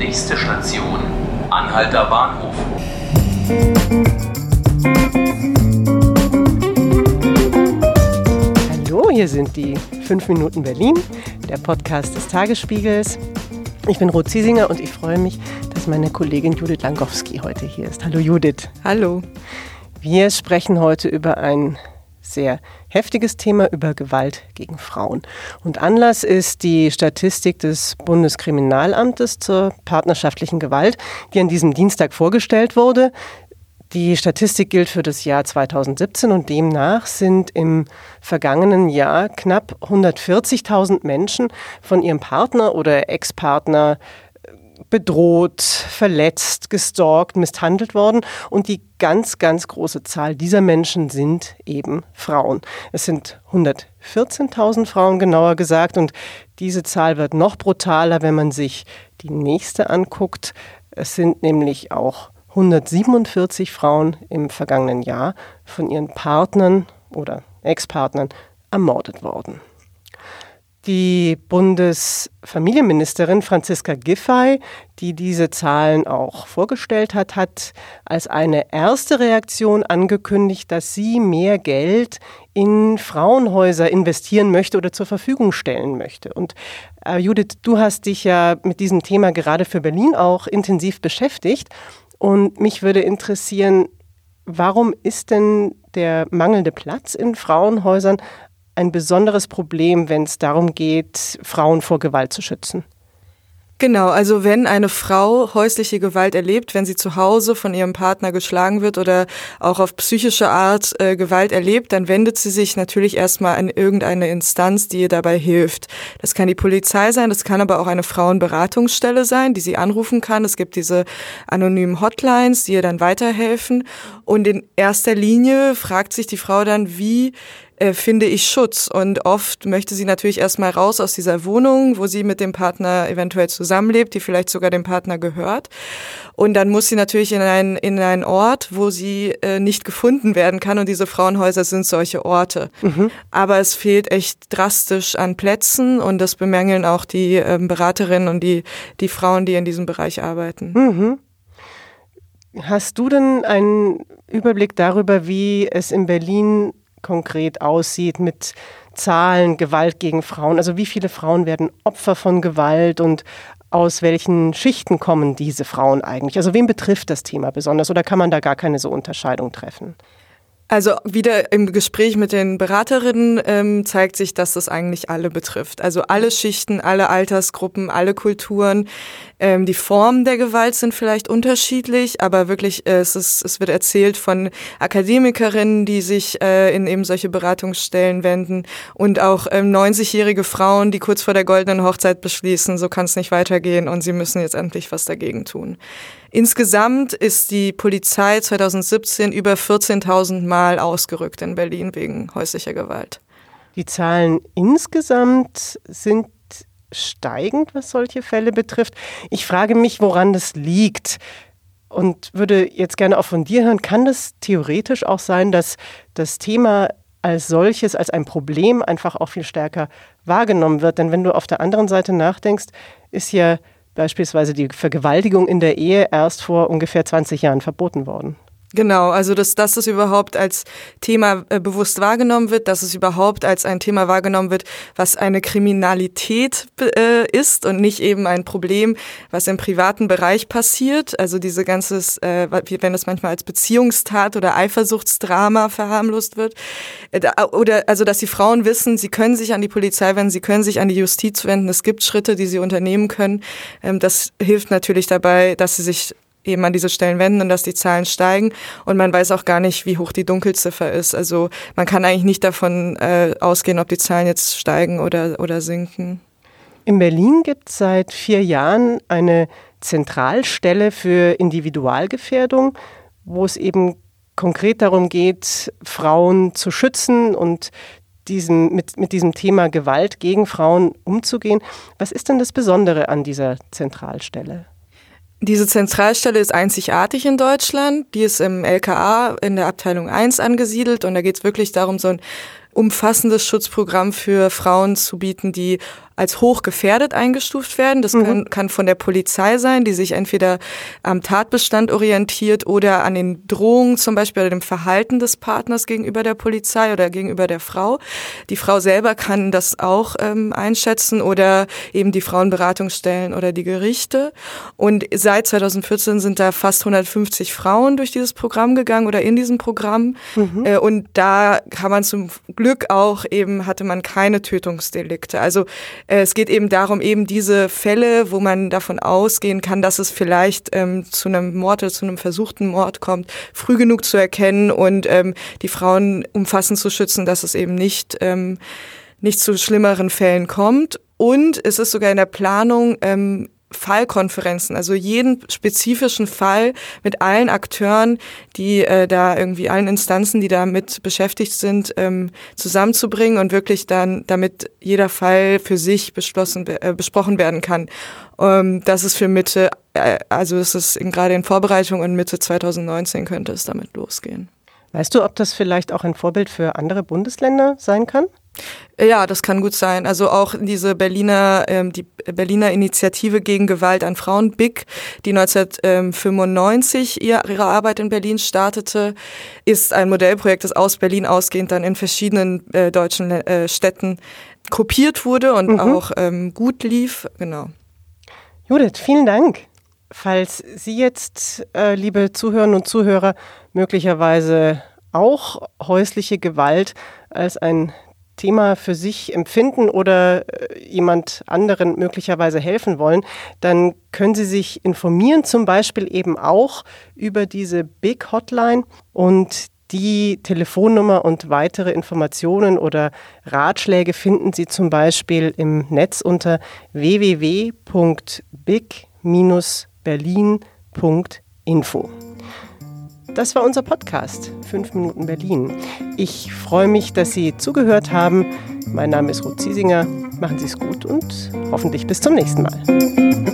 Nächste Station, Anhalter Bahnhof. Hallo, hier sind die 5 Minuten Berlin, der Podcast des Tagesspiegels. Ich bin Ruth Ziesinger und ich freue mich, dass meine Kollegin Judith Langowski heute hier ist. Hallo Judith. Hallo. Wir sprechen heute über ein sehr heftiges Thema über Gewalt gegen Frauen. Und Anlass ist die Statistik des Bundeskriminalamtes zur partnerschaftlichen Gewalt, die an diesem Dienstag vorgestellt wurde. Die Statistik gilt für das Jahr 2017 und demnach sind im vergangenen Jahr knapp 140.000 Menschen von ihrem Partner oder Ex-Partner bedroht, verletzt, gestalkt, misshandelt worden. Und die ganz, ganz große Zahl dieser Menschen sind eben Frauen. Es sind 114.000 Frauen genauer gesagt. Und diese Zahl wird noch brutaler, wenn man sich die nächste anguckt. Es sind nämlich auch 147 Frauen im vergangenen Jahr von ihren Partnern oder Ex-Partnern ermordet worden. Die Bundesfamilienministerin Franziska Giffey, die diese Zahlen auch vorgestellt hat, hat als eine erste Reaktion angekündigt, dass sie mehr Geld in Frauenhäuser investieren möchte oder zur Verfügung stellen möchte. Und äh, Judith, du hast dich ja mit diesem Thema gerade für Berlin auch intensiv beschäftigt. Und mich würde interessieren, warum ist denn der mangelnde Platz in Frauenhäusern ein besonderes Problem, wenn es darum geht, Frauen vor Gewalt zu schützen. Genau, also wenn eine Frau häusliche Gewalt erlebt, wenn sie zu Hause von ihrem Partner geschlagen wird oder auch auf psychische Art äh, Gewalt erlebt, dann wendet sie sich natürlich erstmal an irgendeine Instanz, die ihr dabei hilft. Das kann die Polizei sein, das kann aber auch eine Frauenberatungsstelle sein, die sie anrufen kann. Es gibt diese anonymen Hotlines, die ihr dann weiterhelfen. Und in erster Linie fragt sich die Frau dann, wie äh, finde ich Schutz. Und oft möchte sie natürlich erstmal raus aus dieser Wohnung, wo sie mit dem Partner eventuell zusammenlebt, die vielleicht sogar dem Partner gehört. Und dann muss sie natürlich in einen, in einen Ort, wo sie äh, nicht gefunden werden kann. Und diese Frauenhäuser sind solche Orte. Mhm. Aber es fehlt echt drastisch an Plätzen und das bemängeln auch die ähm, Beraterinnen und die, die Frauen, die in diesem Bereich arbeiten. Mhm. Hast du denn einen Überblick darüber, wie es in Berlin konkret aussieht mit Zahlen, Gewalt gegen Frauen. Also wie viele Frauen werden Opfer von Gewalt und aus welchen Schichten kommen diese Frauen eigentlich? Also wen betrifft das Thema besonders oder kann man da gar keine so Unterscheidung treffen? Also wieder im Gespräch mit den Beraterinnen ähm, zeigt sich, dass das eigentlich alle betrifft. Also alle Schichten, alle Altersgruppen, alle Kulturen. Ähm, die Formen der Gewalt sind vielleicht unterschiedlich, aber wirklich äh, es, ist, es wird erzählt von Akademikerinnen, die sich äh, in eben solche Beratungsstellen wenden und auch ähm, 90-jährige Frauen, die kurz vor der goldenen Hochzeit beschließen, so kann es nicht weitergehen und sie müssen jetzt endlich was dagegen tun. Insgesamt ist die Polizei 2017 über 14.000 Mal ausgerückt in Berlin wegen häuslicher Gewalt. Die Zahlen insgesamt sind steigend, was solche Fälle betrifft. Ich frage mich, woran das liegt und würde jetzt gerne auch von dir hören, kann das theoretisch auch sein, dass das Thema als solches, als ein Problem einfach auch viel stärker wahrgenommen wird? Denn wenn du auf der anderen Seite nachdenkst, ist ja beispielsweise die Vergewaltigung in der Ehe erst vor ungefähr 20 Jahren verboten worden. Genau, also dass, dass es überhaupt als Thema äh, bewusst wahrgenommen wird, dass es überhaupt als ein Thema wahrgenommen wird, was eine Kriminalität äh, ist und nicht eben ein Problem, was im privaten Bereich passiert. Also diese ganzes, äh, wenn es manchmal als Beziehungstat oder Eifersuchtsdrama verharmlost wird. Äh, oder also dass die Frauen wissen, sie können sich an die Polizei wenden, sie können sich an die Justiz wenden. Es gibt Schritte, die sie unternehmen können. Ähm, das hilft natürlich dabei, dass sie sich eben an diese Stellen wenden und dass die Zahlen steigen. Und man weiß auch gar nicht, wie hoch die Dunkelziffer ist. Also man kann eigentlich nicht davon äh, ausgehen, ob die Zahlen jetzt steigen oder, oder sinken. In Berlin gibt es seit vier Jahren eine Zentralstelle für Individualgefährdung, wo es eben konkret darum geht, Frauen zu schützen und diesem, mit, mit diesem Thema Gewalt gegen Frauen umzugehen. Was ist denn das Besondere an dieser Zentralstelle? Diese Zentralstelle ist einzigartig in Deutschland. Die ist im LKA in der Abteilung 1 angesiedelt und da geht es wirklich darum, so ein umfassendes Schutzprogramm für Frauen zu bieten, die als hochgefährdet eingestuft werden. Das mhm. kann, kann von der Polizei sein, die sich entweder am Tatbestand orientiert oder an den Drohungen zum Beispiel oder dem Verhalten des Partners gegenüber der Polizei oder gegenüber der Frau. Die Frau selber kann das auch ähm, einschätzen oder eben die Frauenberatungsstellen oder die Gerichte. Und seit 2014 sind da fast 150 Frauen durch dieses Programm gegangen oder in diesem Programm. Mhm. Äh, und da kann man zum Glück auch eben, hatte man keine Tötungsdelikte. Also es geht eben darum, eben diese Fälle, wo man davon ausgehen kann, dass es vielleicht ähm, zu einem Mord oder zu einem versuchten Mord kommt, früh genug zu erkennen und ähm, die Frauen umfassend zu schützen, dass es eben nicht, ähm, nicht zu schlimmeren Fällen kommt. Und es ist sogar in der Planung, ähm, Fallkonferenzen, also jeden spezifischen Fall mit allen Akteuren, die äh, da irgendwie allen Instanzen, die damit beschäftigt sind, ähm, zusammenzubringen und wirklich dann, damit jeder Fall für sich beschlossen, äh, besprochen werden kann. Ähm, das ist für Mitte, äh, also es ist gerade in Vorbereitung und Mitte 2019 könnte es damit losgehen. Weißt du, ob das vielleicht auch ein Vorbild für andere Bundesländer sein kann? Ja, das kann gut sein. Also auch diese Berliner, ähm, die Berliner Initiative gegen Gewalt an Frauen, BIG, die 1995 ihre Arbeit in Berlin startete, ist ein Modellprojekt, das aus Berlin ausgehend dann in verschiedenen äh, deutschen äh, Städten kopiert wurde und mhm. auch ähm, gut lief. Genau. Judith, vielen Dank. Falls Sie jetzt, äh, liebe Zuhörerinnen und Zuhörer, möglicherweise auch häusliche Gewalt als ein Thema für sich empfinden oder äh, jemand anderen möglicherweise helfen wollen, dann können Sie sich informieren, zum Beispiel eben auch über diese Big Hotline und die Telefonnummer und weitere Informationen oder Ratschläge finden Sie zum Beispiel im Netz unter www.big-berlin.info. Das war unser Podcast 5 Minuten Berlin. Ich freue mich, dass Sie zugehört haben. Mein Name ist Ruth Ziesinger. Machen Sie es gut und hoffentlich bis zum nächsten Mal.